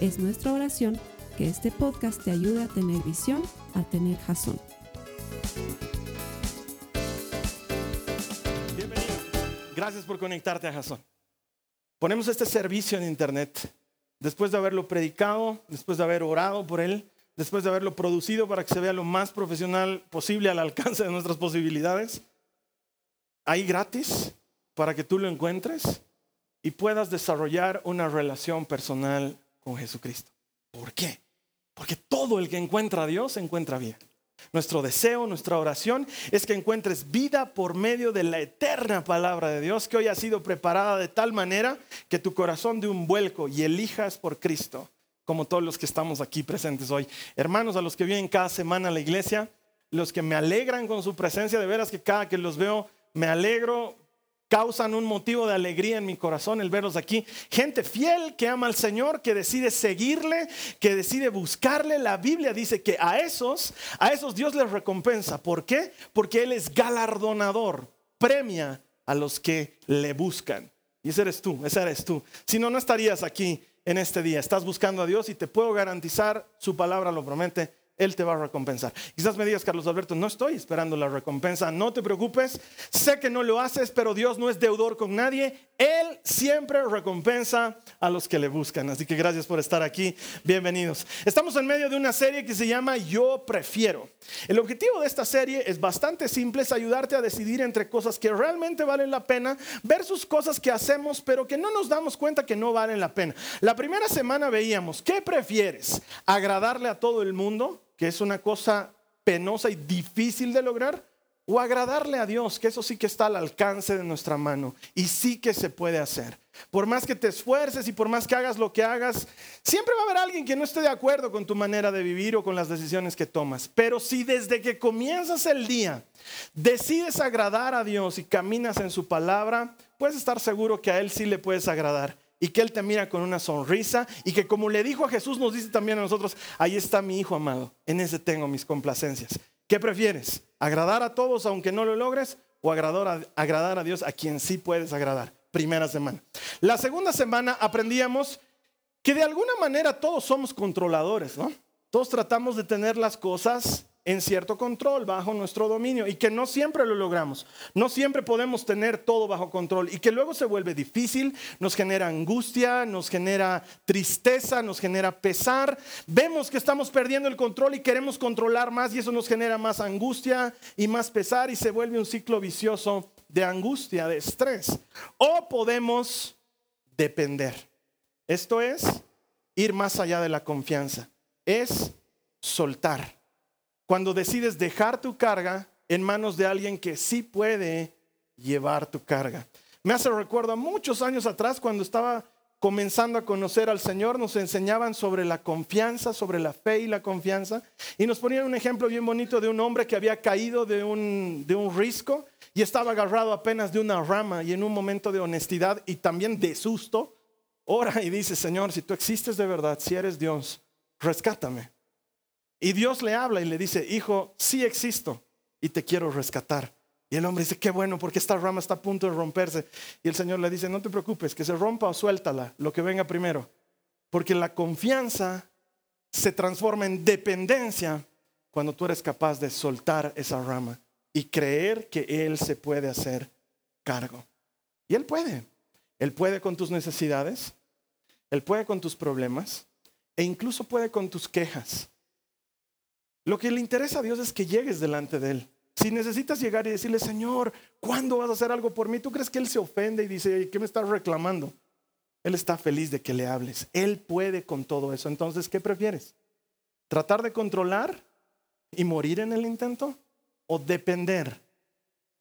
Es nuestra oración que este podcast te ayude a tener visión, a tener jazón. Bienvenido. Gracias por conectarte a Jason. Ponemos este servicio en internet después de haberlo predicado, después de haber orado por él, después de haberlo producido para que se vea lo más profesional posible al alcance de nuestras posibilidades. Ahí gratis para que tú lo encuentres y puedas desarrollar una relación personal con Jesucristo. ¿Por qué? Porque todo el que encuentra a Dios encuentra vida. Nuestro deseo, nuestra oración es que encuentres vida por medio de la eterna palabra de Dios que hoy ha sido preparada de tal manera que tu corazón dé un vuelco y elijas por Cristo, como todos los que estamos aquí presentes hoy. Hermanos, a los que vienen cada semana a la iglesia, los que me alegran con su presencia, de veras que cada que los veo me alegro causan un motivo de alegría en mi corazón el verlos aquí. Gente fiel que ama al Señor, que decide seguirle, que decide buscarle. La Biblia dice que a esos, a esos Dios les recompensa. ¿Por qué? Porque Él es galardonador, premia a los que le buscan. Y ese eres tú, ese eres tú. Si no, no estarías aquí en este día. Estás buscando a Dios y te puedo garantizar, su palabra lo promete, él te va a recompensar. Quizás me digas, Carlos Alberto, no estoy esperando la recompensa, no te preocupes, sé que no lo haces, pero Dios no es deudor con nadie, Él siempre recompensa a los que le buscan. Así que gracias por estar aquí, bienvenidos. Estamos en medio de una serie que se llama Yo Prefiero. El objetivo de esta serie es bastante simple, es ayudarte a decidir entre cosas que realmente valen la pena versus cosas que hacemos, pero que no nos damos cuenta que no valen la pena. La primera semana veíamos, ¿qué prefieres? ¿Agradarle a todo el mundo? Que es una cosa penosa y difícil de lograr, o agradarle a Dios, que eso sí que está al alcance de nuestra mano y sí que se puede hacer. Por más que te esfuerces y por más que hagas lo que hagas, siempre va a haber alguien que no esté de acuerdo con tu manera de vivir o con las decisiones que tomas. Pero si desde que comienzas el día decides agradar a Dios y caminas en su palabra, puedes estar seguro que a Él sí le puedes agradar y que Él te mira con una sonrisa y que como le dijo a Jesús, nos dice también a nosotros, ahí está mi hijo amado, en ese tengo mis complacencias. ¿Qué prefieres? ¿Agradar a todos aunque no lo logres o agradar a, agradar a Dios a quien sí puedes agradar? Primera semana. La segunda semana aprendíamos que de alguna manera todos somos controladores, ¿no? Todos tratamos de tener las cosas en cierto control, bajo nuestro dominio, y que no siempre lo logramos. No siempre podemos tener todo bajo control y que luego se vuelve difícil, nos genera angustia, nos genera tristeza, nos genera pesar. Vemos que estamos perdiendo el control y queremos controlar más y eso nos genera más angustia y más pesar y se vuelve un ciclo vicioso de angustia, de estrés. O podemos depender. Esto es ir más allá de la confianza. Es soltar cuando decides dejar tu carga en manos de alguien que sí puede llevar tu carga. Me hace recuerdo a muchos años atrás cuando estaba comenzando a conocer al Señor, nos enseñaban sobre la confianza, sobre la fe y la confianza, y nos ponían un ejemplo bien bonito de un hombre que había caído de un, de un risco y estaba agarrado apenas de una rama y en un momento de honestidad y también de susto, ora y dice, Señor, si tú existes de verdad, si eres Dios, rescátame. Y Dios le habla y le dice, hijo, sí existo y te quiero rescatar. Y el hombre dice, qué bueno, porque esta rama está a punto de romperse. Y el Señor le dice, no te preocupes, que se rompa o suéltala, lo que venga primero. Porque la confianza se transforma en dependencia cuando tú eres capaz de soltar esa rama y creer que Él se puede hacer cargo. Y Él puede. Él puede con tus necesidades, Él puede con tus problemas e incluso puede con tus quejas. Lo que le interesa a Dios es que llegues delante de Él. Si necesitas llegar y decirle, Señor, ¿cuándo vas a hacer algo por mí? ¿Tú crees que Él se ofende y dice, ¿qué me estás reclamando? Él está feliz de que le hables. Él puede con todo eso. Entonces, ¿qué prefieres? ¿Tratar de controlar y morir en el intento? ¿O depender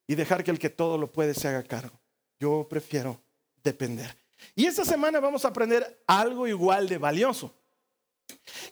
y dejar que el que todo lo puede se haga cargo? Yo prefiero depender. Y esta semana vamos a aprender algo igual de valioso.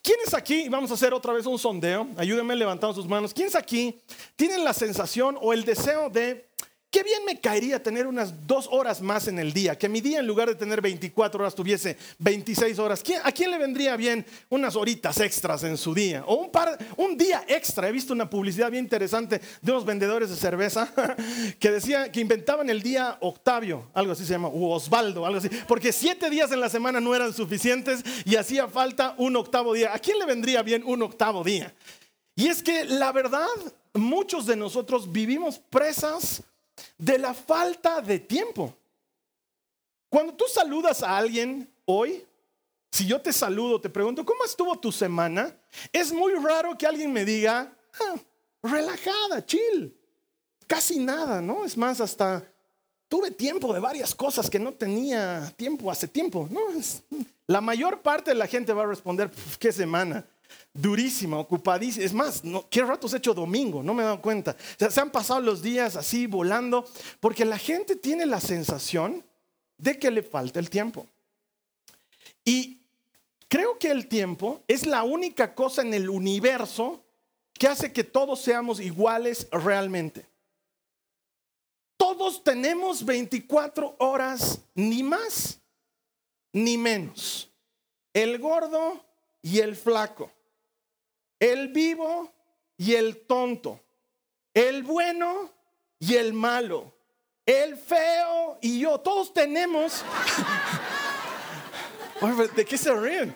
¿Quiénes aquí, vamos a hacer otra vez un sondeo, ayúdenme levantando sus manos, ¿quiénes aquí tienen la sensación o el deseo de Qué bien me caería tener unas dos horas más en el día, que mi día en lugar de tener 24 horas tuviese 26 horas. ¿A quién le vendría bien unas horitas extras en su día? O un, par, un día extra. He visto una publicidad bien interesante de unos vendedores de cerveza que decía que inventaban el día Octavio, algo así se llama, o Osvaldo, algo así, porque siete días en la semana no eran suficientes y hacía falta un octavo día. ¿A quién le vendría bien un octavo día? Y es que la verdad, muchos de nosotros vivimos presas de la falta de tiempo. Cuando tú saludas a alguien hoy, si yo te saludo, te pregunto, ¿cómo estuvo tu semana? Es muy raro que alguien me diga, ah, relajada, chill, casi nada, ¿no? Es más, hasta tuve tiempo de varias cosas que no tenía tiempo hace tiempo, ¿no? la mayor parte de la gente va a responder, ¿qué semana? Durísima, ocupadísima. Es más, ¿qué rato he hecho domingo? No me he dado cuenta. se han pasado los días así volando porque la gente tiene la sensación de que le falta el tiempo. Y creo que el tiempo es la única cosa en el universo que hace que todos seamos iguales realmente. Todos tenemos 24 horas, ni más ni menos. El gordo y el flaco el vivo y el tonto, el bueno y el malo, el feo y yo. Todos tenemos... ¿De qué se ríen?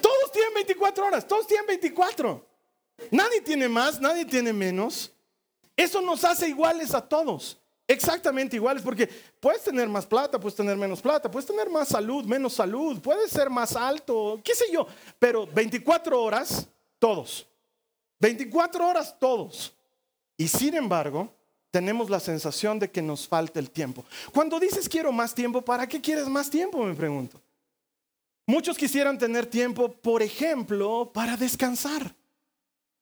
todos tienen 24 horas, todos tienen 24. Nadie tiene más, nadie tiene menos. Eso nos hace iguales a todos exactamente iguales, porque puedes tener más plata, puedes tener menos plata, puedes tener más salud, menos salud, puedes ser más alto, qué sé yo, pero 24 horas, todos. 24 horas, todos. Y sin embargo, tenemos la sensación de que nos falta el tiempo. Cuando dices quiero más tiempo, ¿para qué quieres más tiempo? Me pregunto. Muchos quisieran tener tiempo, por ejemplo, para descansar.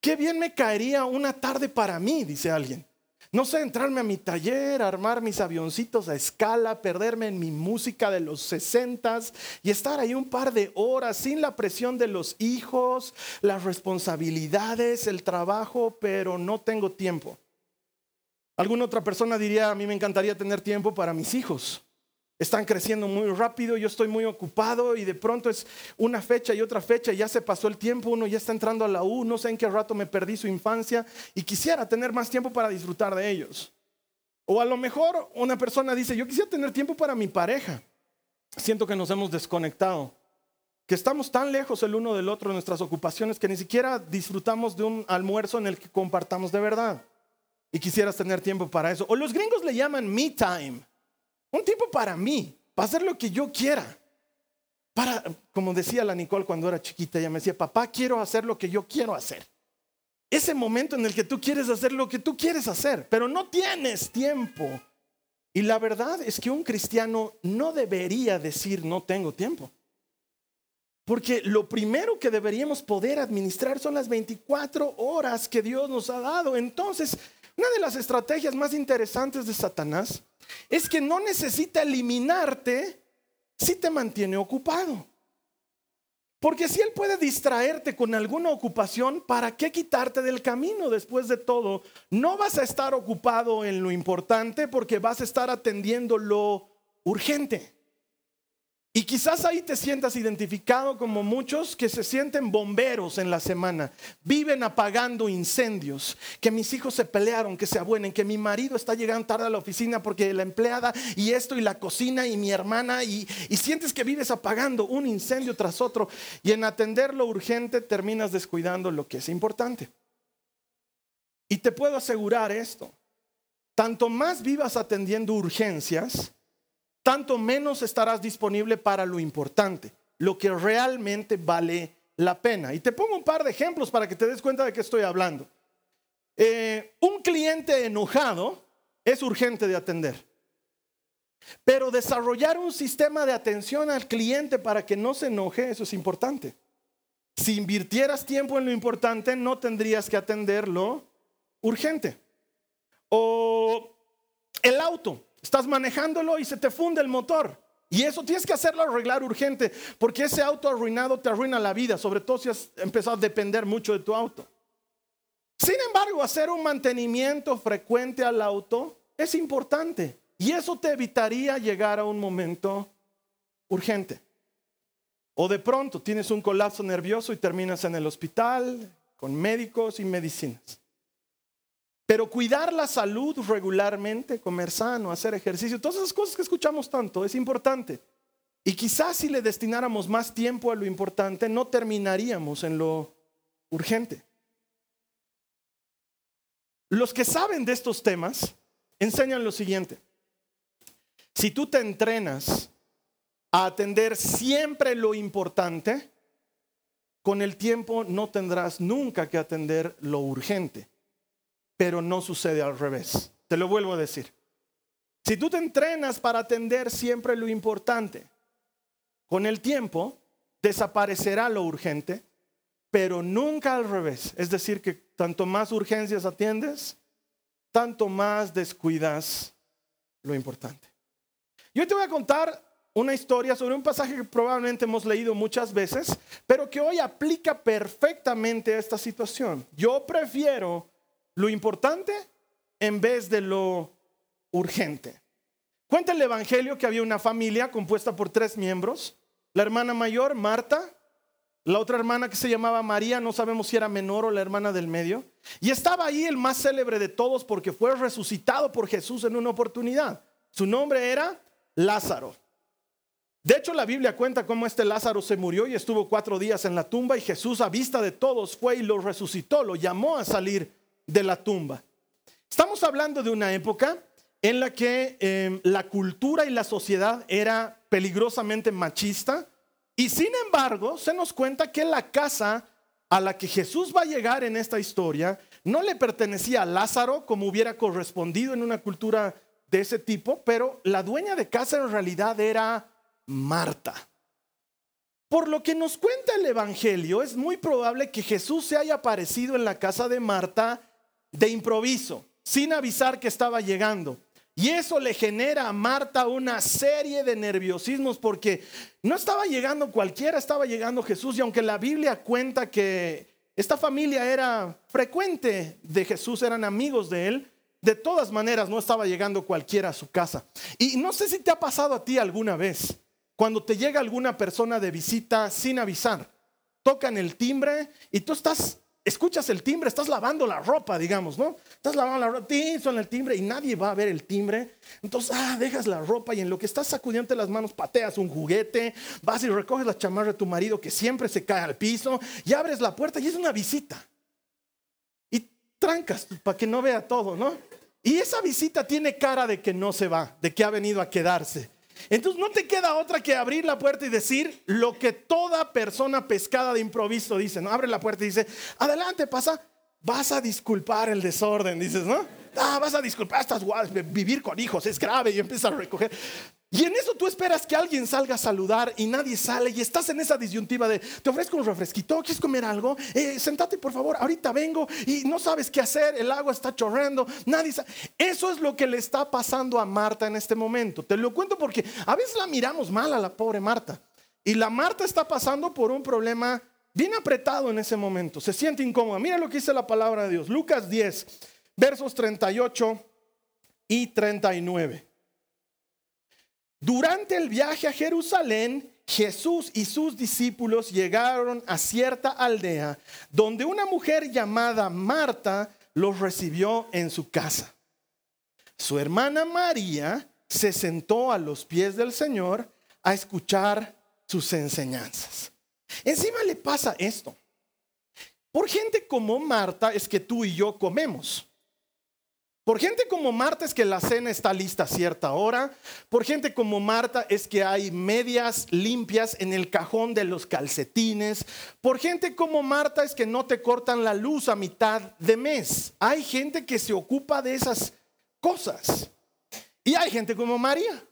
Qué bien me caería una tarde para mí, dice alguien. No sé, entrarme a mi taller, armar mis avioncitos a escala, perderme en mi música de los sesentas y estar ahí un par de horas sin la presión de los hijos, las responsabilidades, el trabajo, pero no tengo tiempo. Alguna otra persona diría, a mí me encantaría tener tiempo para mis hijos están creciendo muy rápido, yo estoy muy ocupado y de pronto es una fecha y otra fecha, ya se pasó el tiempo, uno ya está entrando a la U, no sé en qué rato me perdí su infancia y quisiera tener más tiempo para disfrutar de ellos. O a lo mejor una persona dice, yo quisiera tener tiempo para mi pareja. Siento que nos hemos desconectado, que estamos tan lejos el uno del otro en nuestras ocupaciones que ni siquiera disfrutamos de un almuerzo en el que compartamos de verdad. Y quisieras tener tiempo para eso. O los gringos le llaman me time un tiempo para mí, para hacer lo que yo quiera. Para, como decía la Nicole cuando era chiquita, ella me decía, papá, quiero hacer lo que yo quiero hacer. Ese momento en el que tú quieres hacer lo que tú quieres hacer, pero no tienes tiempo. Y la verdad es que un cristiano no debería decir no tengo tiempo. Porque lo primero que deberíamos poder administrar son las 24 horas que Dios nos ha dado. Entonces, una de las estrategias más interesantes de Satanás es que no necesita eliminarte si te mantiene ocupado. Porque si Él puede distraerte con alguna ocupación, ¿para qué quitarte del camino? Después de todo, no vas a estar ocupado en lo importante porque vas a estar atendiendo lo urgente. Y quizás ahí te sientas identificado como muchos que se sienten bomberos en la semana, viven apagando incendios, que mis hijos se pelearon, que se abuenen, que mi marido está llegando tarde a la oficina porque la empleada y esto y la cocina y mi hermana y, y sientes que vives apagando un incendio tras otro y en atender lo urgente terminas descuidando lo que es importante. Y te puedo asegurar esto, tanto más vivas atendiendo urgencias, tanto menos estarás disponible para lo importante, lo que realmente vale la pena. Y te pongo un par de ejemplos para que te des cuenta de qué estoy hablando. Eh, un cliente enojado es urgente de atender. Pero desarrollar un sistema de atención al cliente para que no se enoje, eso es importante. Si invirtieras tiempo en lo importante, no tendrías que atenderlo urgente. O el auto. Estás manejándolo y se te funde el motor. Y eso tienes que hacerlo arreglar urgente, porque ese auto arruinado te arruina la vida, sobre todo si has empezado a depender mucho de tu auto. Sin embargo, hacer un mantenimiento frecuente al auto es importante y eso te evitaría llegar a un momento urgente. O de pronto tienes un colapso nervioso y terminas en el hospital con médicos y medicinas. Pero cuidar la salud regularmente, comer sano, hacer ejercicio, todas esas cosas que escuchamos tanto, es importante. Y quizás si le destináramos más tiempo a lo importante, no terminaríamos en lo urgente. Los que saben de estos temas enseñan lo siguiente. Si tú te entrenas a atender siempre lo importante, con el tiempo no tendrás nunca que atender lo urgente. Pero no sucede al revés. Te lo vuelvo a decir. Si tú te entrenas para atender siempre lo importante, con el tiempo desaparecerá lo urgente, pero nunca al revés. Es decir, que tanto más urgencias atiendes, tanto más descuidas lo importante. Yo te voy a contar una historia sobre un pasaje que probablemente hemos leído muchas veces, pero que hoy aplica perfectamente a esta situación. Yo prefiero lo importante en vez de lo urgente. Cuenta el Evangelio que había una familia compuesta por tres miembros. La hermana mayor, Marta, la otra hermana que se llamaba María, no sabemos si era menor o la hermana del medio. Y estaba ahí el más célebre de todos porque fue resucitado por Jesús en una oportunidad. Su nombre era Lázaro. De hecho, la Biblia cuenta cómo este Lázaro se murió y estuvo cuatro días en la tumba y Jesús a vista de todos fue y lo resucitó, lo llamó a salir de la tumba. Estamos hablando de una época en la que em, la cultura y la sociedad era peligrosamente machista y sin embargo se nos cuenta que la casa a la que Jesús va a llegar en esta historia no le pertenecía a Lázaro como hubiera correspondido en una cultura de ese tipo, pero la dueña de casa en realidad era Marta. Por lo que nos cuenta el Evangelio, es muy probable que Jesús se haya aparecido en la casa de Marta de improviso, sin avisar que estaba llegando. Y eso le genera a Marta una serie de nerviosismos porque no estaba llegando cualquiera, estaba llegando Jesús. Y aunque la Biblia cuenta que esta familia era frecuente de Jesús, eran amigos de él, de todas maneras no estaba llegando cualquiera a su casa. Y no sé si te ha pasado a ti alguna vez cuando te llega alguna persona de visita sin avisar, tocan el timbre y tú estás, escuchas el timbre, estás lavando la ropa, digamos, ¿no? Estás lavando la ropa, son el timbre y nadie va a ver el timbre. Entonces, ah, dejas la ropa y en lo que estás sacudiendo las manos pateas un juguete, vas y recoges la chamarra de tu marido que siempre se cae al piso y abres la puerta y es una visita. Y trancas para que no vea todo, ¿no? Y esa visita tiene cara de que no se va, de que ha venido a quedarse. Entonces no te queda otra que abrir la puerta y decir lo que toda persona pescada de improviso dice, ¿no? Abre la puerta y dice, adelante, pasa, vas a disculpar el desorden, dices, ¿no? Ah, vas a disculpar estas guadas, vivir con hijos es grave y empiezas a recoger. Y en eso tú esperas que alguien salga a saludar y nadie sale y estás en esa disyuntiva de, te ofrezco un refresquito, ¿quieres comer algo? Eh, sentate por favor, ahorita vengo y no sabes qué hacer, el agua está chorreando, nadie sabe. Eso es lo que le está pasando a Marta en este momento. Te lo cuento porque a veces la miramos mal a la pobre Marta. Y la Marta está pasando por un problema bien apretado en ese momento, se siente incómoda. Mira lo que dice la palabra de Dios, Lucas 10, versos 38 y 39. Durante el viaje a Jerusalén, Jesús y sus discípulos llegaron a cierta aldea donde una mujer llamada Marta los recibió en su casa. Su hermana María se sentó a los pies del Señor a escuchar sus enseñanzas. Encima le pasa esto. Por gente como Marta es que tú y yo comemos. Por gente como Marta es que la cena está lista a cierta hora. Por gente como Marta es que hay medias limpias en el cajón de los calcetines. Por gente como Marta es que no te cortan la luz a mitad de mes. Hay gente que se ocupa de esas cosas. Y hay gente como María,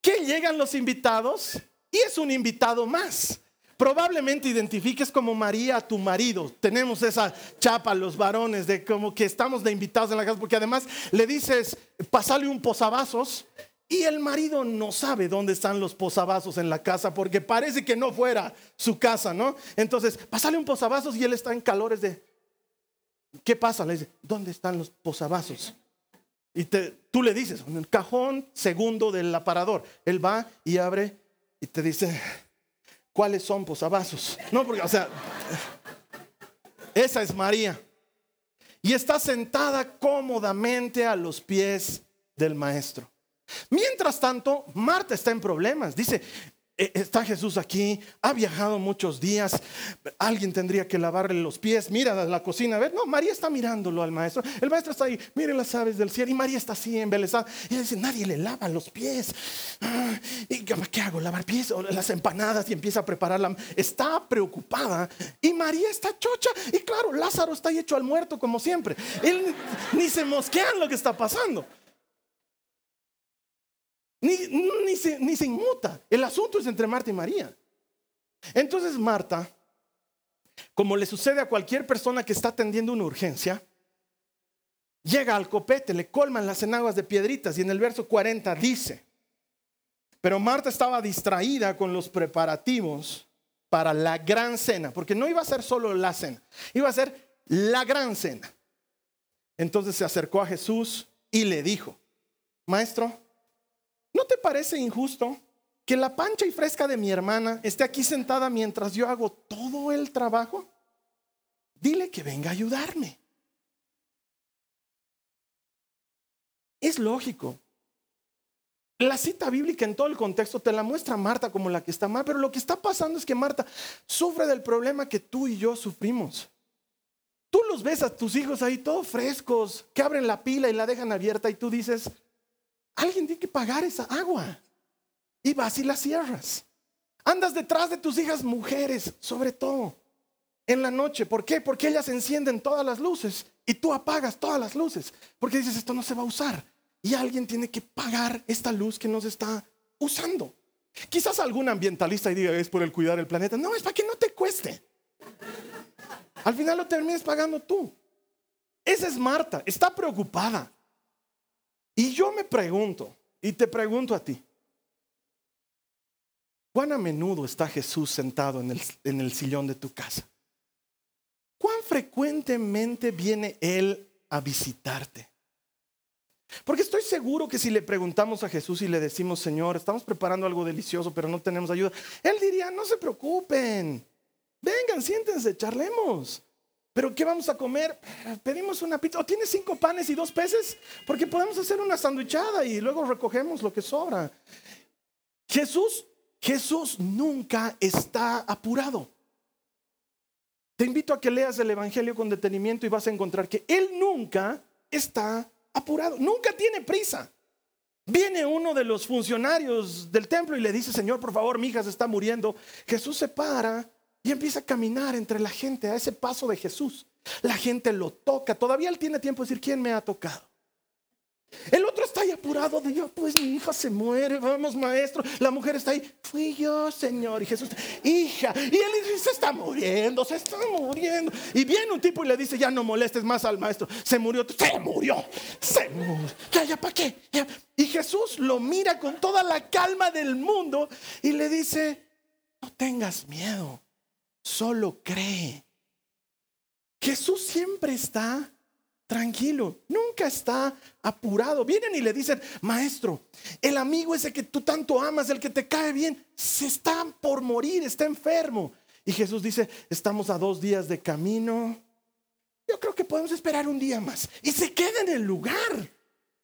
que llegan los invitados y es un invitado más. Probablemente identifiques como María a tu marido. Tenemos esa chapa los varones de como que estamos de invitados en la casa, porque además le dices, pasale un posavasos Y el marido no sabe dónde están los posavasos en la casa porque parece que no fuera su casa, ¿no? Entonces, pásale un posavasos y él está en calores de, ¿qué pasa? Le dice, ¿dónde están los posavasos? Y tú le dices, en el cajón segundo del aparador. Él va y abre y te dice, ¿cuáles son posavasos? No, porque, o sea, esa es María. Y está sentada cómodamente a los pies del maestro. Mientras tanto, Marta está en problemas. Dice, está Jesús aquí, ha viajado muchos días, alguien tendría que lavarle los pies, mira la cocina, ver, no, María está mirándolo al maestro, el maestro está ahí, mire las aves del cielo, y María está así embelesada, y dice, nadie le lava los pies, ah, ¿y qué hago? ¿Lavar pies? O las empanadas y empieza a prepararla, está preocupada, y María está chocha, y claro, Lázaro está hecho al muerto como siempre, él ni se mosquean lo que está pasando. Ni, se, ni se inmuta. El asunto es entre Marta y María. Entonces Marta, como le sucede a cualquier persona que está atendiendo una urgencia, llega al copete, le colman las enaguas de piedritas y en el verso 40 dice, pero Marta estaba distraída con los preparativos para la gran cena, porque no iba a ser solo la cena, iba a ser la gran cena. Entonces se acercó a Jesús y le dijo, maestro, ¿No te parece injusto que la pancha y fresca de mi hermana esté aquí sentada mientras yo hago todo el trabajo? Dile que venga a ayudarme. Es lógico. La cita bíblica en todo el contexto te la muestra Marta como la que está mal, pero lo que está pasando es que Marta sufre del problema que tú y yo sufrimos. Tú los ves a tus hijos ahí todos frescos, que abren la pila y la dejan abierta y tú dices, Alguien tiene que pagar esa agua. Y vas y la cierras. Andas detrás de tus hijas mujeres, sobre todo en la noche. ¿Por qué? Porque ellas encienden todas las luces y tú apagas todas las luces. Porque dices, esto no se va a usar. Y alguien tiene que pagar esta luz que no se está usando. Quizás algún ambientalista diga, es por el cuidar el planeta. No, es para que no te cueste. Al final lo termines pagando tú. Esa es Marta, está preocupada. Y yo me pregunto, y te pregunto a ti, ¿cuán a menudo está Jesús sentado en el, en el sillón de tu casa? ¿Cuán frecuentemente viene Él a visitarte? Porque estoy seguro que si le preguntamos a Jesús y le decimos, Señor, estamos preparando algo delicioso, pero no tenemos ayuda, Él diría, no se preocupen, vengan, siéntense, charlemos. ¿Pero qué vamos a comer? Pedimos una pizza. ¿O tienes cinco panes y dos peces? Porque podemos hacer una sandwichada y luego recogemos lo que sobra. Jesús, Jesús nunca está apurado. Te invito a que leas el Evangelio con detenimiento y vas a encontrar que Él nunca está apurado, nunca tiene prisa. Viene uno de los funcionarios del templo y le dice, Señor, por favor, mi hija se está muriendo. Jesús se para y empieza a caminar entre la gente a ese paso de Jesús. La gente lo toca. Todavía él tiene tiempo de decir, ¿quién me ha tocado? El otro está ahí apurado de yo, pues mi hija se muere, vamos maestro. La mujer está ahí, fui yo, Señor. Y Jesús, hija. Y él se está muriendo, se está muriendo. Y viene un tipo y le dice, ya no molestes más al maestro. Se murió, se murió, se murió. Ya, ya, ¿para qué? Y Jesús lo mira con toda la calma del mundo y le dice, no tengas miedo solo cree. Jesús siempre está tranquilo, nunca está apurado. Vienen y le dicen, maestro, el amigo ese que tú tanto amas, el que te cae bien, se está por morir, está enfermo. Y Jesús dice, estamos a dos días de camino. Yo creo que podemos esperar un día más. Y se queda en el lugar.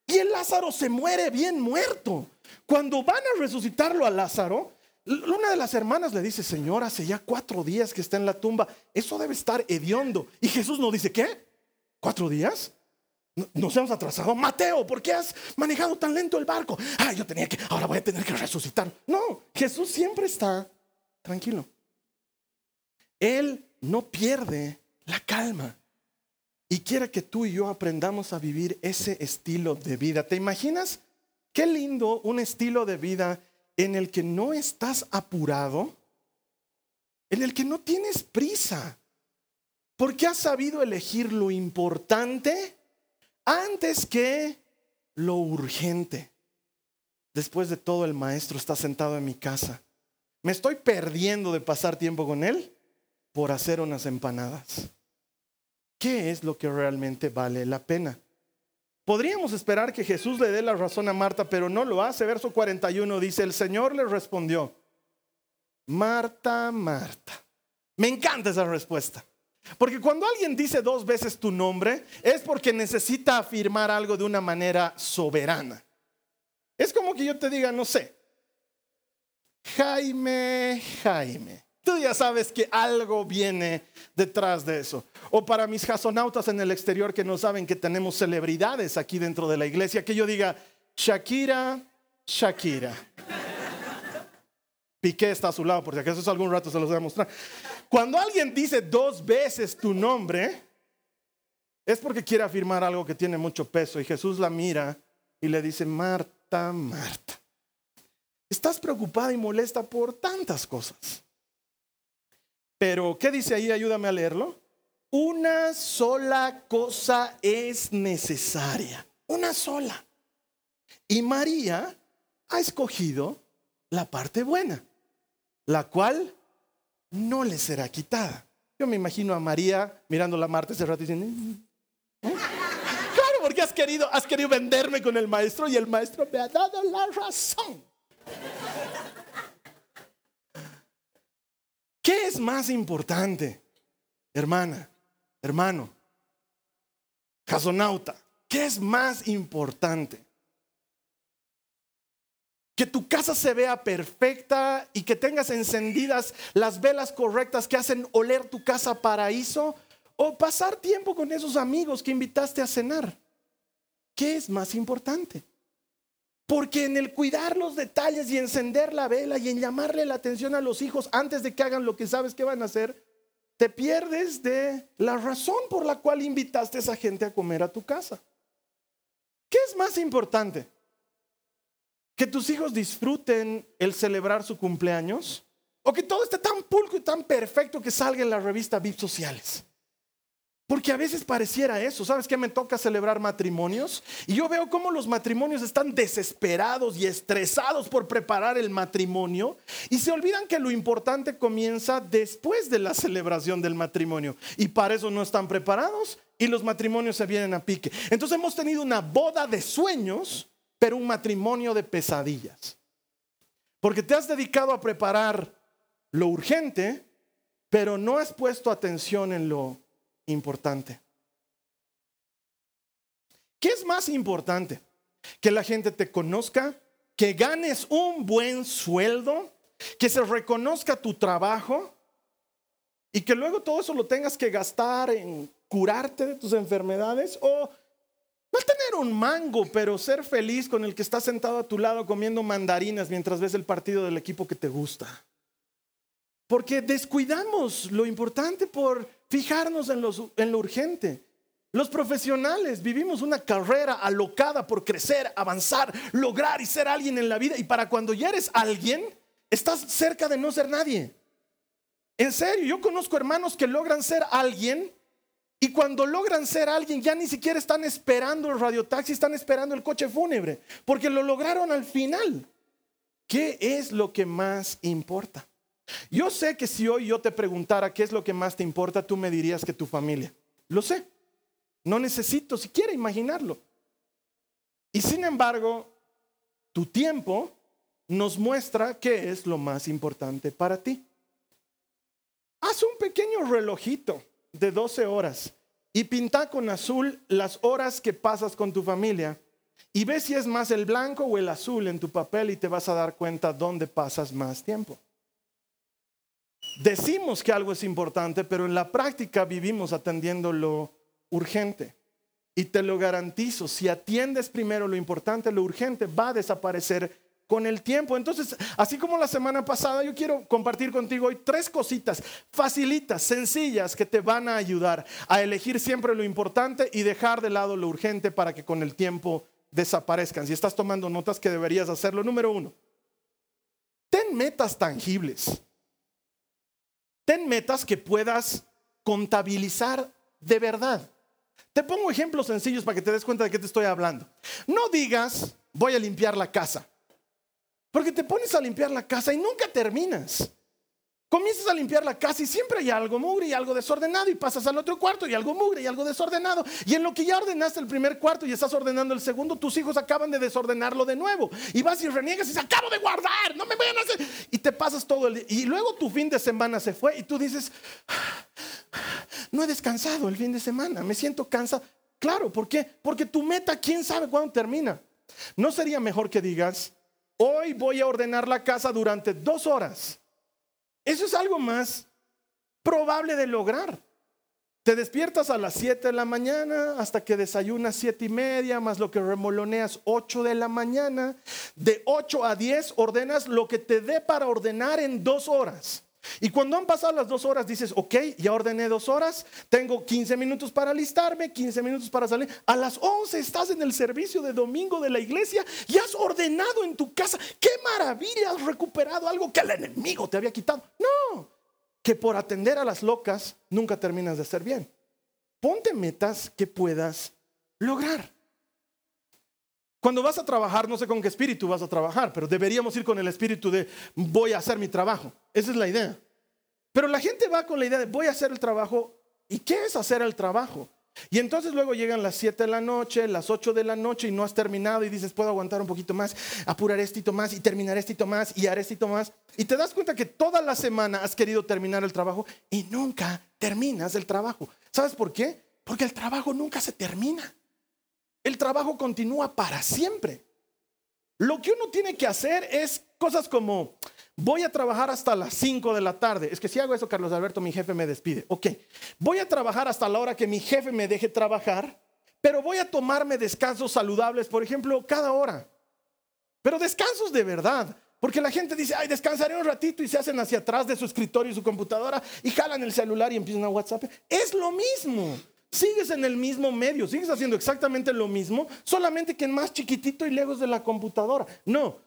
Y el Lázaro se muere bien muerto. Cuando van a resucitarlo a Lázaro, una de las hermanas le dice, Señor, hace ya cuatro días que está en la tumba, eso debe estar hediondo. Y Jesús no dice, ¿qué? ¿Cuatro días? Nos hemos atrasado. Mateo, ¿por qué has manejado tan lento el barco? Ah, yo tenía que, ahora voy a tener que resucitar. No, Jesús siempre está tranquilo. Él no pierde la calma y quiere que tú y yo aprendamos a vivir ese estilo de vida. ¿Te imaginas? Qué lindo un estilo de vida en el que no estás apurado, en el que no tienes prisa, porque has sabido elegir lo importante antes que lo urgente. después de todo el maestro está sentado en mi casa? ¿Me estoy perdiendo de pasar tiempo con él por hacer unas empanadas? ¿Qué es lo que realmente vale la pena? Podríamos esperar que Jesús le dé la razón a Marta, pero no lo hace. Verso 41 dice, el Señor le respondió, Marta, Marta. Me encanta esa respuesta. Porque cuando alguien dice dos veces tu nombre, es porque necesita afirmar algo de una manera soberana. Es como que yo te diga, no sé, Jaime, Jaime. Ya sabes que algo viene detrás de eso. O para mis jasonautas en el exterior que no saben que tenemos celebridades aquí dentro de la iglesia, que yo diga, Shakira, Shakira. Piqué está a su lado, porque acaso es algún rato se los voy a mostrar. Cuando alguien dice dos veces tu nombre, es porque quiere afirmar algo que tiene mucho peso. Y Jesús la mira y le dice, Marta, Marta, estás preocupada y molesta por tantas cosas. Pero, ¿qué dice ahí? Ayúdame a leerlo. Una sola cosa es necesaria. Una sola. Y María ha escogido la parte buena, la cual no le será quitada. Yo me imagino a María mirando la Marta ese rato diciendo, ¿Eh? claro, porque has querido, has querido venderme con el maestro y el maestro me ha dado la razón. ¿Qué es más importante, hermana, hermano, casonauta? ¿Qué es más importante? que tu casa se vea perfecta y que tengas encendidas las velas correctas que hacen oler tu casa paraíso o pasar tiempo con esos amigos que invitaste a cenar. ¿Qué es más importante? Porque en el cuidar los detalles y encender la vela y en llamarle la atención a los hijos antes de que hagan lo que sabes que van a hacer, te pierdes de la razón por la cual invitaste a esa gente a comer a tu casa. ¿Qué es más importante? que tus hijos disfruten el celebrar su cumpleaños o que todo esté tan pulco y tan perfecto que salga en la revista VIP Sociales. Porque a veces pareciera eso. ¿Sabes qué me toca celebrar matrimonios? Y yo veo cómo los matrimonios están desesperados y estresados por preparar el matrimonio y se olvidan que lo importante comienza después de la celebración del matrimonio. Y para eso no están preparados y los matrimonios se vienen a pique. Entonces hemos tenido una boda de sueños pero un matrimonio de pesadillas. Porque te has dedicado a preparar lo urgente, pero no has puesto atención en lo importante. ¿Qué es más importante? Que la gente te conozca, que ganes un buen sueldo, que se reconozca tu trabajo y que luego todo eso lo tengas que gastar en curarte de tus enfermedades o no tener un mango, pero ser feliz con el que está sentado a tu lado comiendo mandarinas mientras ves el partido del equipo que te gusta. Porque descuidamos lo importante por fijarnos en, lo urgente. Los profesionales vivimos una carrera alocada por crecer, avanzar, lograr y ser alguien en la vida. Y para cuando ya eres alguien, estás cerca de no ser nadie. En serio, yo conozco hermanos que logran ser alguien y cuando logran ser alguien, ya ni siquiera están esperando el radiotaxi, están esperando el coche fúnebre, porque lo lograron al final. ¿Qué es lo que más importa? Yo sé que si hoy yo te preguntara qué es lo que más te importa, tú me dirías que tu familia. Lo sé. No necesito siquiera imaginarlo. Y sin embargo, tu tiempo nos muestra qué es lo más importante para ti. Haz un pequeño relojito de 12 horas y pinta con azul las horas que pasas con tu familia y ve si es más el blanco o el azul en tu papel y te vas a dar cuenta dónde pasas más tiempo. Decimos que algo es importante, pero en la práctica vivimos atendiendo lo urgente. Y te lo garantizo, si atiendes primero lo importante, lo urgente va a desaparecer con el tiempo. Entonces, así como la semana pasada, yo quiero compartir contigo hoy tres cositas facilitas, sencillas, que te van a ayudar a elegir siempre lo importante y dejar de lado lo urgente para que con el tiempo desaparezcan. Si estás tomando notas, que deberías hacerlo. Número uno, ten metas tangibles. Ten metas que puedas contabilizar de verdad. Te pongo ejemplos sencillos para que te des cuenta de qué te estoy hablando. No digas, voy a limpiar la casa Porque te pones a limpiar la casa y nunca terminas. Comienzas a limpiar la casa y siempre hay algo mugre y algo desordenado y pasas al otro cuarto y algo mugre y algo desordenado. Y en lo que ya ordenaste el primer cuarto y estás ordenando el segundo, tus hijos acaban de desordenarlo de nuevo. Y vas y reniegas y dices, acabo de guardar, no me vayan a hacer. Y te pasas todo el día. Y luego tu fin de semana se fue y tú dices, no he descansado el fin de semana, me siento cansado. Claro, ¿por qué? Porque tu meta, quién sabe cuándo termina. ¿No sería mejor que digas, hoy voy a ordenar la casa durante dos horas? Eso es algo más probable de lograr. Te despiertas a las 7 de la mañana hasta que desayunas siete y media, más lo que remoloneas 8 de la mañana. De 8 a 10 ordenas lo que te dé para ordenar en dos horas. Y cuando han pasado las dos horas, dices, ok, ya ordené dos horas, tengo 15 minutos para alistarme, 15 minutos para salir. A las 11 estás en el servicio de domingo de la iglesia y has ordenado en tu casa. ¡Qué maravilla! Has recuperado algo que el enemigo te había quitado. No, que por atender a las locas nunca terminas de hacer bien. Ponte metas que puedas lograr. Cuando vas a trabajar, no sé con qué espíritu vas a trabajar, pero deberíamos ir con el espíritu de voy a hacer mi trabajo. Esa es la idea. Pero la gente va con la idea de voy a hacer el trabajo. ¿Y qué es hacer el trabajo? Y entonces luego llegan las 7 de la noche, las 8 de la noche y no has terminado y dices, puedo aguantar un poquito más, apurar esto más y terminar esto más y haré esto más. Y te das cuenta que toda la semana has querido terminar el trabajo y nunca terminas el trabajo. ¿Sabes por qué? Porque el trabajo nunca se termina el trabajo continúa para siempre. Lo que uno tiene que hacer es cosas como, voy a trabajar hasta las 5 de la tarde. Es que si hago eso, Carlos Alberto, mi jefe me despide. Ok, voy a trabajar hasta la hora que mi jefe me deje trabajar, pero voy a tomarme descansos saludables, por ejemplo, cada hora. Pero descansos de verdad. Porque la gente dice, ay, descansaré un ratito y se hacen hacia atrás de su escritorio y su computadora y jalan el celular y empiezan a WhatsApp. Es lo mismo sigues en el mismo medio, sigues haciendo exactamente lo mismo, solamente que más chiquitito y lejos de la computadora. No,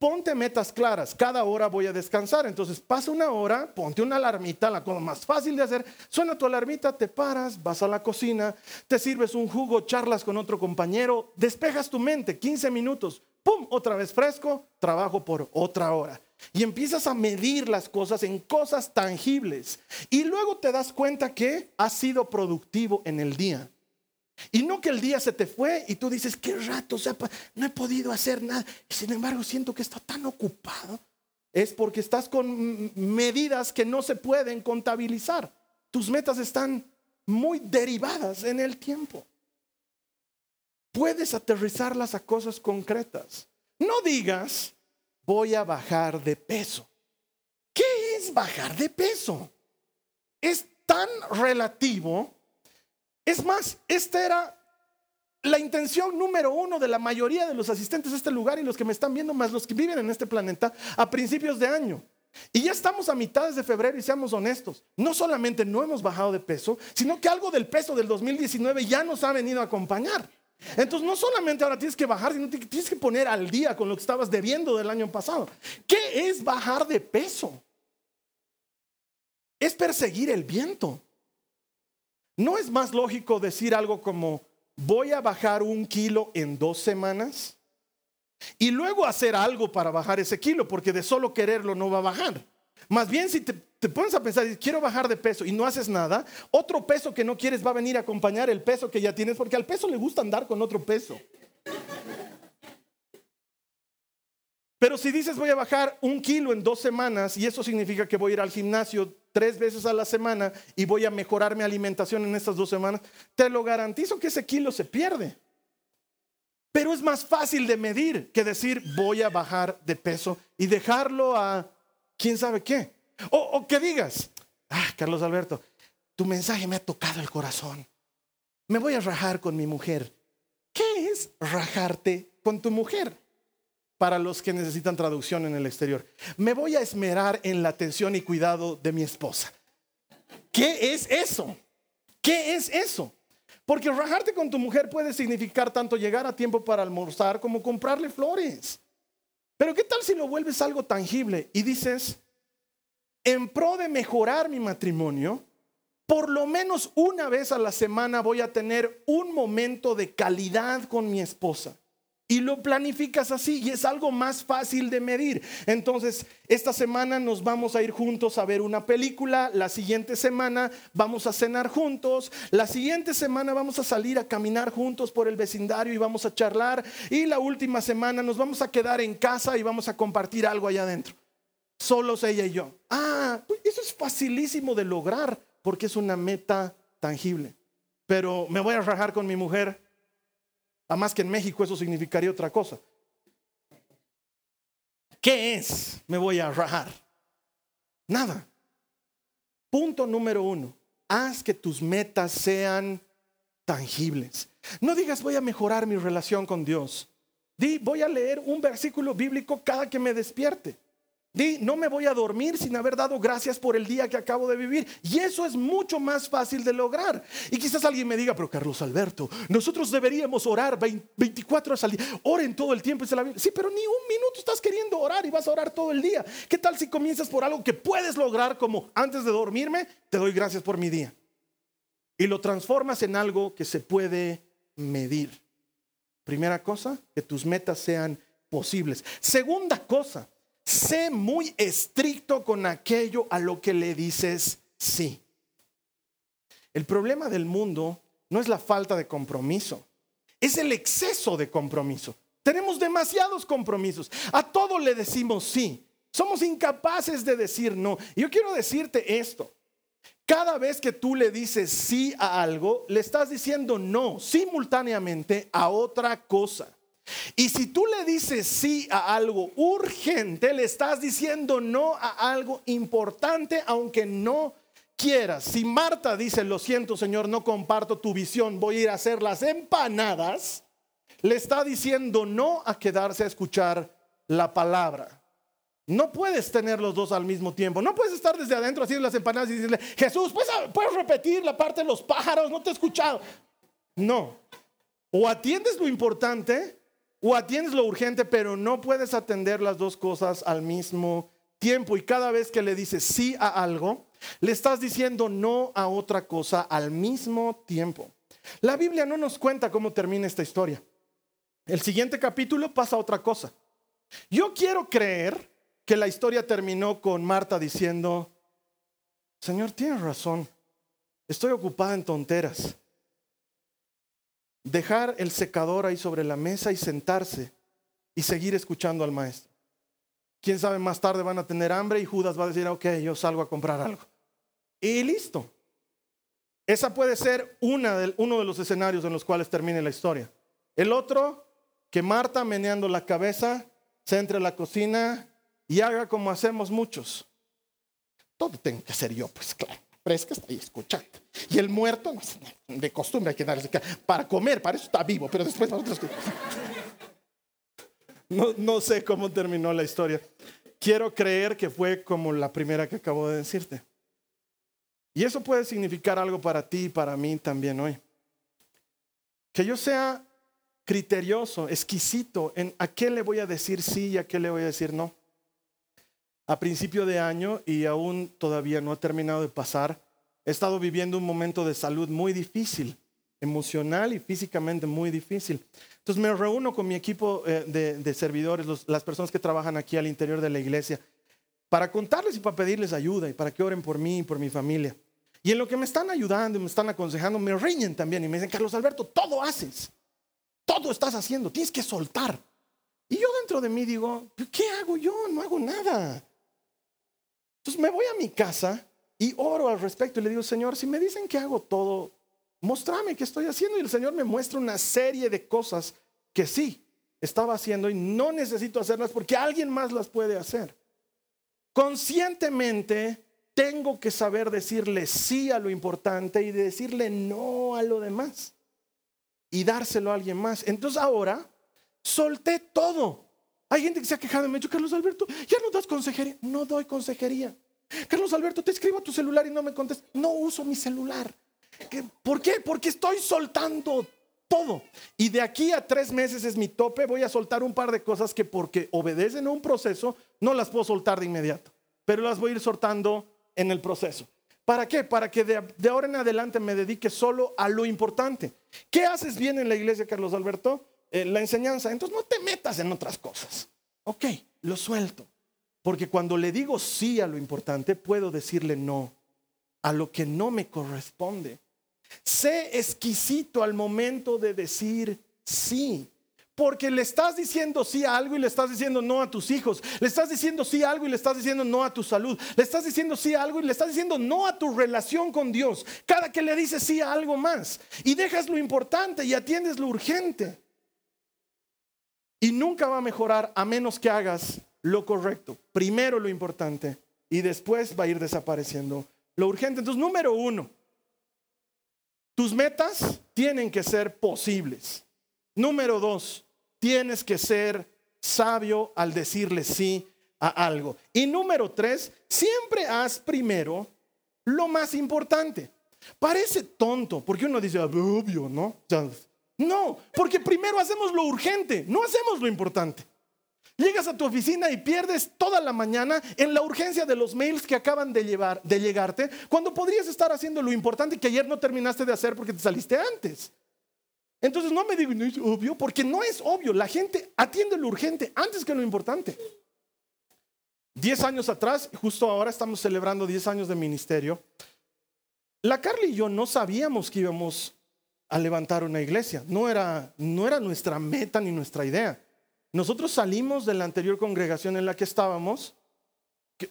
ponte metas claras. Cada hora voy a descansar. Entonces pasa una hora, ponte una alarmita, la cosa más fácil de hacer. Suena tu alarmita, te paras, vas a la cocina, te sirves un jugo, charlas con otro compañero, despejas tu mente, 15 minutos, ¡pum! Otra vez fresco, trabajo por otra hora. Y empiezas a medir las cosas en cosas tangibles. Y luego te das cuenta que has sido productivo en el día. Y no que el día se te fue y tú dices, qué rato, no he podido hacer nada. Y sin embargo siento que está tan ocupado. Es porque estás con medidas que no se pueden contabilizar. Tus metas están muy derivadas en el tiempo. Puedes aterrizarlas a cosas concretas. No digas, voy a bajar de peso. ¿Qué es bajar de peso? Es tan relativo. Es más, esta era la intención número uno de la mayoría de los asistentes a este lugar y los que me están viendo, más los que viven en este planeta, a principios de año. Y ya estamos a mitades de febrero y seamos honestos, no solamente no hemos bajado de peso, sino que algo del peso del 2019 ya nos ha venido a acompañar. Entonces no solamente ahora tienes que bajar, sino tienes que poner al día con lo que estabas debiendo del año pasado. ¿Qué es bajar de peso? Es perseguir el viento. ¿No es más lógico decir algo como, voy a bajar un kilo en dos semanas? Y luego hacer algo para bajar ese kilo, porque de solo quererlo no va a bajar. Más bien si te, pones a pensar, quiero bajar de peso y no haces nada, otro peso que no quieres va a venir a acompañar el peso que ya tienes, porque al peso le gusta andar con otro peso. Pero si dices voy a bajar un kilo en dos semanas y eso significa que voy a ir al gimnasio tres veces a la semana y voy a mejorar mi alimentación en estas dos semanas, te lo garantizo que ese kilo se pierde. Pero es más fácil de medir que decir voy a bajar de peso y dejarlo a quién sabe qué. O, que digas, ah, Carlos Alberto, tu mensaje me ha tocado el corazón. Me voy a rajar con mi mujer. ¿Qué es rajarte con tu mujer? Para los que necesitan traducción en el exterior. Me voy a esmerar en la atención y cuidado de mi esposa. ¿Qué es eso? ¿Qué es eso? Porque rajarte con tu mujer puede significar tanto llegar a tiempo para almorzar como comprarle flores. Pero ¿qué tal si lo vuelves algo tangible y dices, en pro de mejorar mi matrimonio, por lo menos una vez a la semana voy a tener un momento de calidad con mi esposa. y lo planificas así y es algo más fácil de medir. Entonces, esta semana nos vamos a ir juntos a ver una película, la siguiente semana vamos a cenar juntos, la siguiente semana vamos a salir a caminar juntos por el vecindario y vamos a charlar y la última semana nos vamos a quedar en casa y vamos a compartir algo allá adentro. Solos ella y yo. Ah, pues eso es facilísimo de lograr porque es una meta tangible. Pero me voy a rajar con mi mujer Además que en México eso significaría otra cosa. ¿Qué es? Me voy a rajar. Nada. Punto número uno. Haz que tus metas sean tangibles. No digas voy a mejorar mi relación con Dios. Di voy a leer un versículo bíblico cada que me despierte. Di, no me voy a dormir sin haber dado gracias por el día que acabo de vivir. Y eso es mucho más fácil de lograr. Y quizás alguien me diga, pero Carlos Alberto, nosotros deberíamos orar 24 horas al día. Oren todo el tiempo. Sí, pero ni un minuto estás queriendo orar y vas a orar todo el día. ¿Qué tal si comienzas por algo que puedes lograr como antes de dormirme, te doy gracias por mi día? Y lo transformas en algo que se puede medir. Primera cosa, que tus metas sean posibles. Segunda cosa, sé muy estricto con aquello a lo que le dices sí. El problema del mundo no es la falta de compromiso, es el exceso de compromiso. Tenemos demasiados compromisos. A todo le decimos sí. Somos incapaces de decir no. Y yo quiero decirte esto. Cada vez que tú le dices sí a algo, le estás diciendo no simultáneamente a otra cosa. Y si tú le dices sí a algo urgente, le estás diciendo no a algo importante, aunque no quieras. Si Marta dice, lo siento Señor, no comparto tu visión, voy a ir a hacer las empanadas, le está diciendo no a quedarse a escuchar la palabra. No puedes tener los dos al mismo tiempo. No puedes estar desde adentro haciendo las empanadas y decirle, Jesús, ¿puedes, puedes repetir la parte de los pájaros? No te he escuchado. No. O atiendes lo importante o atiendes lo urgente, pero no puedes atender las dos cosas al mismo tiempo. Y cada vez que le dices sí a algo, le estás diciendo no a otra cosa al mismo tiempo. La Biblia no nos cuenta cómo termina esta historia. El siguiente capítulo pasa otra cosa. Yo quiero creer que la historia terminó con Marta diciendo, Señor, tienes razón, estoy ocupada en tonteras dejar el secador ahí sobre la mesa y sentarse y seguir escuchando al maestro. Quién sabe, más tarde van a tener hambre y Judas va a decir, ok, yo salgo a comprar algo. Y listo. Esa puede ser una de, uno de los escenarios en los cuales termine la historia. El otro, que Marta meneando la cabeza, se entre a la cocina y haga como hacemos muchos. Todo tengo que hacer yo, pues claro fresca está ahí escuchando. Y el muerto, de costumbre hay que darle para comer, para eso está vivo, pero después nosotros... No, no sé cómo terminó la historia. Quiero creer que fue como la primera que acabo de decirte. Y eso puede significar algo para ti y para mí también hoy. Que yo sea criterioso, exquisito en a qué le voy a decir sí y a qué le voy a decir no a principio de año y aún todavía no ha terminado de pasar, he estado viviendo un momento de salud muy difícil, emocional y físicamente muy difícil. Entonces me reúno con mi equipo eh, de, servidores, las personas que trabajan aquí al interior de la iglesia, para contarles y para pedirles ayuda y para que oren por mí y por mi familia. Y en lo que me están ayudando y me están aconsejando, me riñen también y me dicen, Carlos Alberto, todo haces, todo estás haciendo, tienes que soltar. Y yo dentro de mí digo, ¿qué hago yo? No hago nada. Entonces me voy a mi casa y oro al respecto y le digo, Señor, si me dicen que hago todo, mostrame qué estoy haciendo. Y el Señor me muestra una serie de cosas que sí estaba haciendo y no necesito hacerlas porque alguien más las puede hacer. Conscientemente tengo que saber decirle sí a lo importante y decirle no a lo demás y dárselo a alguien más. Entonces ahora solté todo. Hay gente que se ha quejado de mí, Carlos Alberto, ya no das consejería. No doy consejería. Carlos Alberto, te escribo a tu celular y no me contestas. No uso mi celular. ¿Por qué? Porque estoy soltando todo. Y de aquí a tres meses es mi tope. Voy a soltar un par de cosas que porque obedecen a un proceso, no las puedo soltar de inmediato. Pero las voy a ir soltando en el proceso. ¿Para qué? Para que de, de ahora en adelante me dedique solo a lo importante. ¿Qué haces bien en la iglesia, Carlos Alberto? Eh, la enseñanza, entonces no te metas en otras cosas. Ok, lo suelto. Porque cuando le digo sí a lo importante, puedo decirle no a lo que no me corresponde. Sé exquisito al momento de decir sí. Porque le estás diciendo sí a algo y le estás diciendo no a tus hijos. Le estás diciendo sí a algo y le estás diciendo no a tu salud. Le estás diciendo sí a algo y le estás diciendo no a tu relación con Dios. Cada que le dices sí a algo más. Y dejas lo importante y atiendes lo urgente. Y nunca va a mejorar a menos que hagas lo correcto. Primero lo importante y después va a ir desapareciendo lo urgente. Entonces, número uno, tus metas tienen que ser posibles. Número dos, tienes que ser sabio al decirle sí a algo. Y número tres, siempre haz primero lo más importante. Parece tonto, porque uno dice, ah, obvio, ¿no? No, porque primero hacemos lo urgente, no hacemos lo importante. Llegas a tu oficina y pierdes toda la mañana en la urgencia de los mails que acaban de, llevar, de llegarte, cuando podrías estar haciendo lo importante que ayer no terminaste de hacer porque te saliste antes. Entonces no me digo, no es obvio, porque no es obvio. La gente atiende lo urgente antes que lo importante. Diez años atrás, justo ahora estamos celebrando diez años de ministerio, la Carly y yo no sabíamos que íbamos a levantar una iglesia. No era, no era nuestra meta ni nuestra idea. Nosotros salimos de la anterior congregación en la que estábamos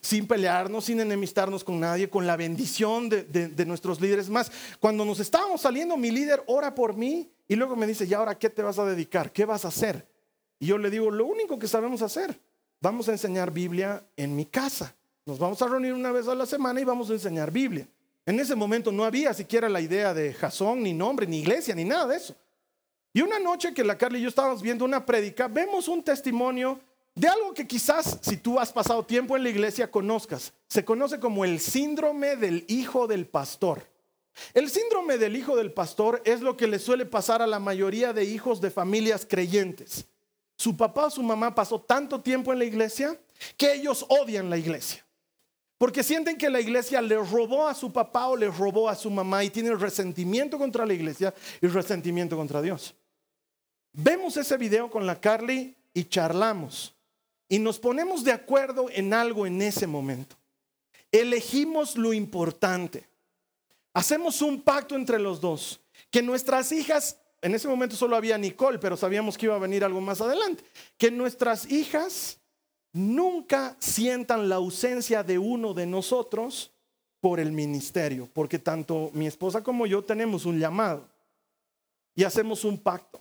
sin pelearnos, sin enemistarnos con nadie, con la bendición de, de, nuestros líderes. Más, cuando nos estábamos saliendo, mi líder ora por mí y luego me dice, ¿y ahora qué te vas a dedicar? ¿Qué vas a hacer? Y yo le digo, lo único que sabemos hacer, vamos a enseñar Biblia en mi casa. Nos vamos a reunir una vez a la semana y vamos a enseñar Biblia. En ese momento no había siquiera la idea de Jasón, ni nombre, ni iglesia, ni nada de eso. Y una noche que la Carla y yo estábamos viendo una prédica, vemos un testimonio de algo que quizás si tú has pasado tiempo en la iglesia conozcas. Se conoce como el síndrome del hijo del pastor. El síndrome del hijo del pastor es lo que le suele pasar a la mayoría de hijos de familias creyentes. Su papá o su mamá pasó tanto tiempo en la iglesia que ellos odian la iglesia. Porque sienten que la iglesia le robó a su papá o le robó a su mamá y tienen resentimiento contra la iglesia y resentimiento contra Dios. Vemos ese video con la Carly y charlamos y nos ponemos de acuerdo en algo en ese momento. Elegimos lo importante. Hacemos un pacto entre los dos, que nuestras hijas, en ese momento solo había Nicole, pero sabíamos que iba a venir algo más adelante, que nuestras hijas nunca sientan la ausencia de uno de nosotros por el ministerio, porque tanto mi esposa como yo tenemos un llamado y hacemos un pacto.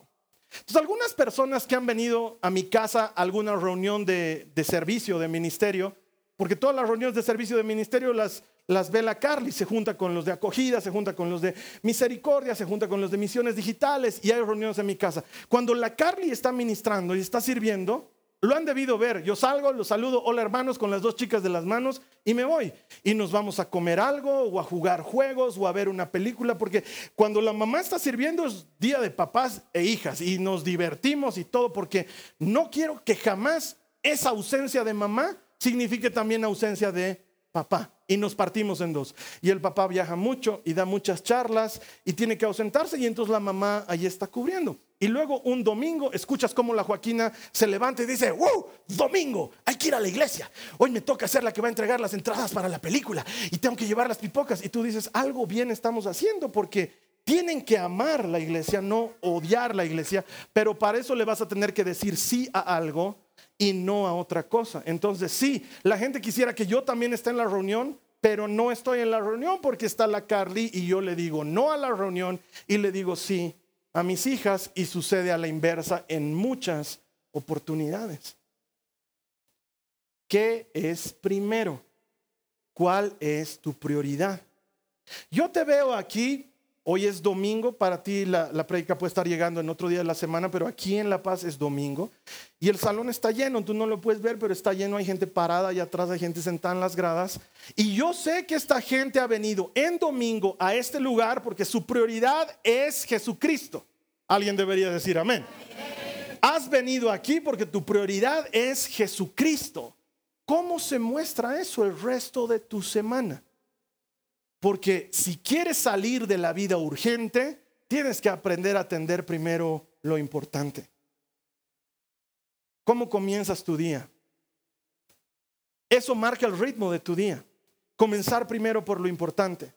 Entonces, algunas personas que han venido a mi casa a alguna reunión de, servicio, de ministerio, porque todas las reuniones de servicio de ministerio las, las ve la Carly, se junta con los de acogida, se junta con los de misericordia, se junta con los de misiones digitales y hay reuniones en mi casa. Cuando la Carly está ministrando y está sirviendo, lo han debido ver. Yo salgo, los saludo, hola hermanos, con las dos chicas de las manos y me voy. Y nos vamos a comer algo o a jugar juegos o a ver una película, porque cuando la mamá está sirviendo es día de papás e hijas y nos divertimos y todo, porque no quiero que jamás esa ausencia de mamá signifique también ausencia de papá. Y nos partimos en dos. Y el papá viaja mucho y da muchas charlas y tiene que ausentarse y entonces la mamá ahí está cubriendo. Y luego un domingo escuchas cómo la Joaquina se levanta y dice, ¡Wow! Domingo, hay que ir a la iglesia. Hoy me toca ser la que va a entregar las entradas para la película y tengo que llevar las pipocas. Y tú dices, algo bien estamos haciendo porque tienen que amar la iglesia, no odiar la iglesia, pero para eso le vas a tener que decir sí a algo y no a otra cosa. Entonces, sí, la gente quisiera que yo también esté en la reunión, pero no estoy en la reunión porque está la Carly y yo le digo no a la reunión y le digo sí a mis hijas y sucede a la inversa en muchas oportunidades. ¿Qué es primero? ¿Cuál es tu prioridad? Yo te veo aquí, hoy es domingo, para ti la, la prédica puede estar llegando en otro día de la semana, pero aquí en La Paz es domingo y el salón está lleno, tú no lo puedes ver, pero está lleno, hay gente parada y atrás hay gente sentada en las gradas. Y yo sé que esta gente ha venido en domingo a este lugar porque su prioridad es Jesucristo. Alguien debería decir amén. Has venido aquí porque tu prioridad es Jesucristo. ¿Cómo se muestra eso el resto de tu semana? Porque si quieres salir de la vida urgente, tienes que aprender a atender primero lo importante. ¿Cómo comienzas tu día? Eso marca el ritmo de tu día. Comenzar primero por lo importante.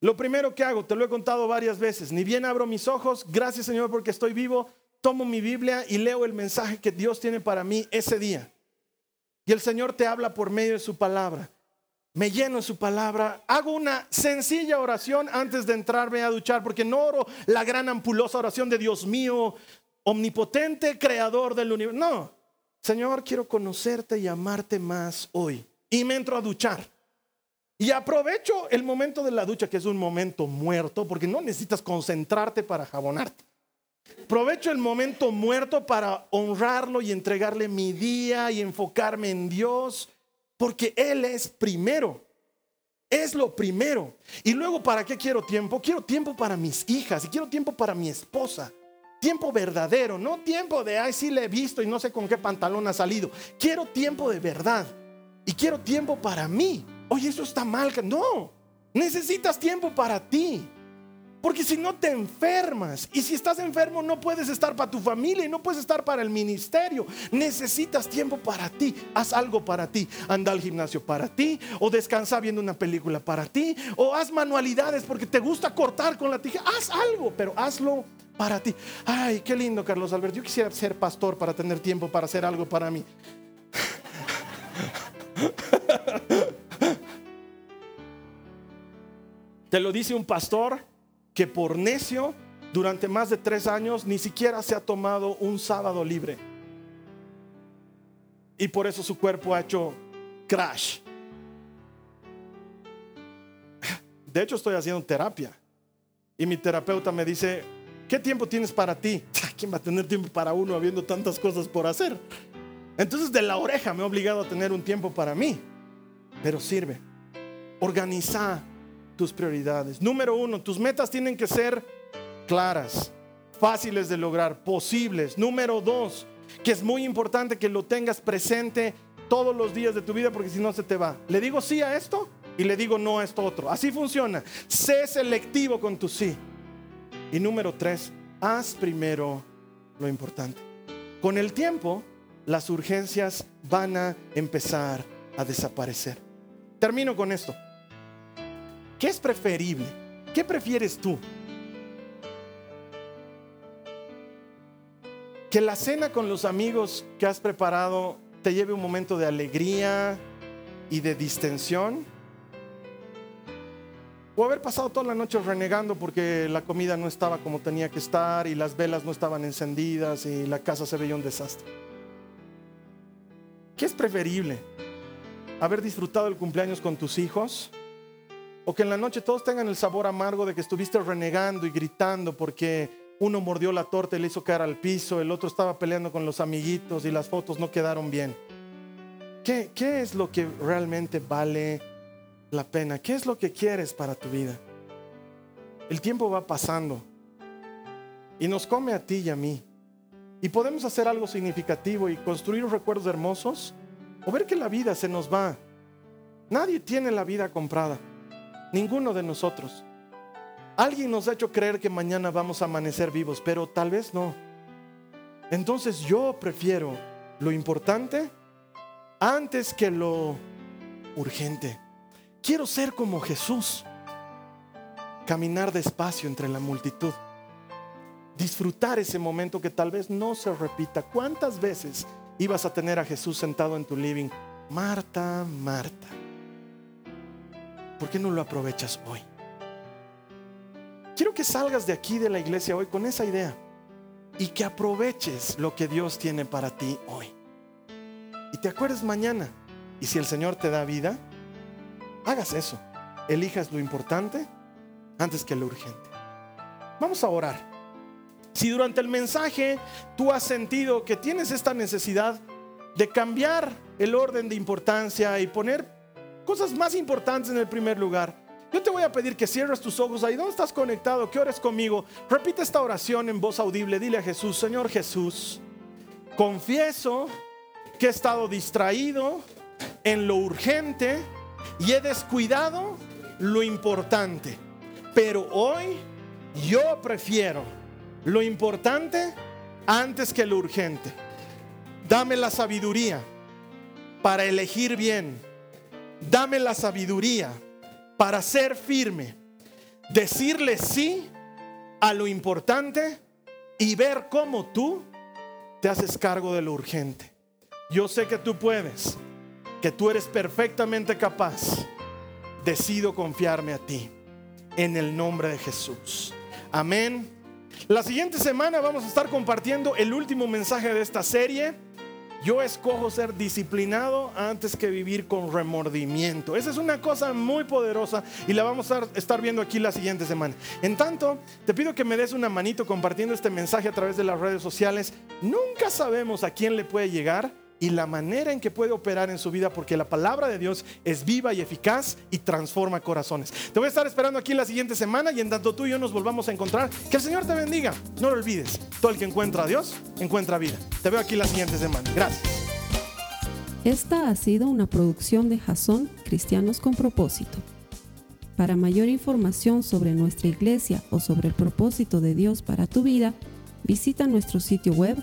Lo primero que hago, te lo he contado varias veces, ni bien abro mis ojos, gracias Señor porque estoy vivo, tomo mi Biblia y leo el mensaje que Dios tiene para mí ese día. Y el Señor te habla por medio de su palabra. Me lleno su palabra. Hago una sencilla oración antes de entrarme a duchar, porque no oro la gran ampulosa oración de Dios mío, omnipotente, creador del universo. No, Señor, quiero conocerte y amarte más hoy. Y me entro a duchar. Y aprovecho el momento de la ducha, que es un momento muerto, porque no necesitas concentrarte para jabonarte. Aprovecho el momento muerto para honrarlo y entregarle mi día y enfocarme en Dios, porque Él es primero. Es lo primero. Y luego, ¿para qué quiero tiempo? Quiero tiempo para mis hijas y quiero tiempo para mi esposa. Tiempo verdadero, no tiempo de, ay, sí le he visto y no sé con qué pantalón ha salido. Quiero tiempo de verdad. Y quiero tiempo para mí. Oye, eso está mal. No, necesitas tiempo para ti. Porque si no te enfermas y si estás enfermo no puedes estar para tu familia y no puedes estar para el ministerio. Necesitas tiempo para ti. Haz algo para ti. Anda al gimnasio para ti o descansa viendo una película para ti o haz manualidades porque te gusta cortar con la tijera. Haz algo, pero hazlo para ti. Ay, qué lindo, Carlos Alberto. Yo quisiera ser pastor para tener tiempo para hacer algo para mí. Te lo dice un pastor que por necio durante más de tres años ni siquiera se ha tomado un sábado libre. Y por eso su cuerpo ha hecho crash. De hecho, estoy haciendo terapia. Y mi terapeuta me dice, ¿qué tiempo tienes para ti? ¿Quién va a tener tiempo para uno habiendo tantas cosas por hacer? Entonces de la oreja me he obligado a tener un tiempo para mí. Pero sirve. Organiza tus prioridades. Número uno, tus metas tienen que ser claras, fáciles de lograr, posibles. Número dos, que es muy importante que lo tengas presente todos los días de tu vida porque si no se te va. Le digo sí a esto y le digo no a esto otro. Así funciona. Sé selectivo con tu sí. Y número tres, haz primero lo importante. Con el tiempo, las urgencias van a empezar a desaparecer. Termino con esto. ¿Qué es preferible? ¿Qué prefieres tú? Que la cena con los amigos que has preparado te lleve un momento de alegría y de distensión. O haber pasado toda la noche renegando porque la comida no estaba como tenía que estar y las velas no estaban encendidas y la casa se veía un desastre. ¿Qué es preferible? ¿Haber disfrutado el cumpleaños con tus hijos? O que en la noche todos tengan el sabor amargo de que estuviste renegando y gritando porque uno mordió la torta y le hizo caer al piso, el otro estaba peleando con los amiguitos y las fotos no quedaron bien. ¿Qué, qué es lo que realmente vale la pena? ¿Qué es lo que quieres para tu vida? El tiempo va pasando y nos come a ti y a mí. Y podemos hacer algo significativo y construir recuerdos hermosos o ver que la vida se nos va. Nadie tiene la vida comprada. Ninguno de nosotros. Alguien nos ha hecho creer que mañana vamos a amanecer vivos, pero tal vez no. Entonces yo prefiero lo importante antes que lo urgente. Quiero ser como Jesús. Caminar despacio entre la multitud. Disfrutar ese momento que tal vez no se repita. ¿Cuántas veces ibas a tener a Jesús sentado en tu living? Marta, Marta ¿Por qué no lo aprovechas hoy? Quiero que salgas de aquí de la iglesia hoy con esa idea y que aproveches lo que Dios tiene para ti hoy. Y te acuerdes mañana. Y si el Señor te da vida, hagas eso. Elijas lo importante antes que lo urgente. Vamos a orar. Si durante el mensaje tú has sentido que tienes esta necesidad de cambiar el orden de importancia y poner cosas más importantes en el primer lugar. Yo te voy a pedir que cierres tus ojos ahí. ¿Dónde estás conectado? ¿Qué ores conmigo? Repite esta oración en voz audible. Dile a Jesús, Señor Jesús, confieso que he estado distraído en lo urgente y he descuidado lo importante. Pero hoy yo prefiero lo importante antes que lo urgente. Dame la sabiduría para elegir bien. Dame la sabiduría para ser firme. Decirle sí a lo importante y ver cómo tú te haces cargo de lo urgente. Yo sé que tú puedes, que tú eres perfectamente capaz. Decido confiarme a ti en el nombre de Jesús. Amén. La siguiente semana vamos a estar compartiendo el último mensaje de esta serie. Yo escojo ser disciplinado antes que vivir con remordimiento. Esa es una cosa muy poderosa y la vamos a estar viendo aquí la siguiente semana. En tanto, te pido que me des una manito compartiendo este mensaje a través de las redes sociales. Nunca sabemos a quién le puede llegar y la manera en que puede operar en su vida, porque la palabra de Dios es viva y eficaz y transforma corazones. Te voy a estar esperando aquí la siguiente semana y en tanto tú y yo nos volvamos a encontrar, que el Señor te bendiga. No lo olvides, todo el que encuentra a Dios, encuentra vida. Te veo aquí la siguiente semana. Gracias. Esta ha sido una producción de Jason Cristianos con propósito. Para mayor información sobre nuestra iglesia o sobre el propósito de Dios para tu vida, visita nuestro sitio web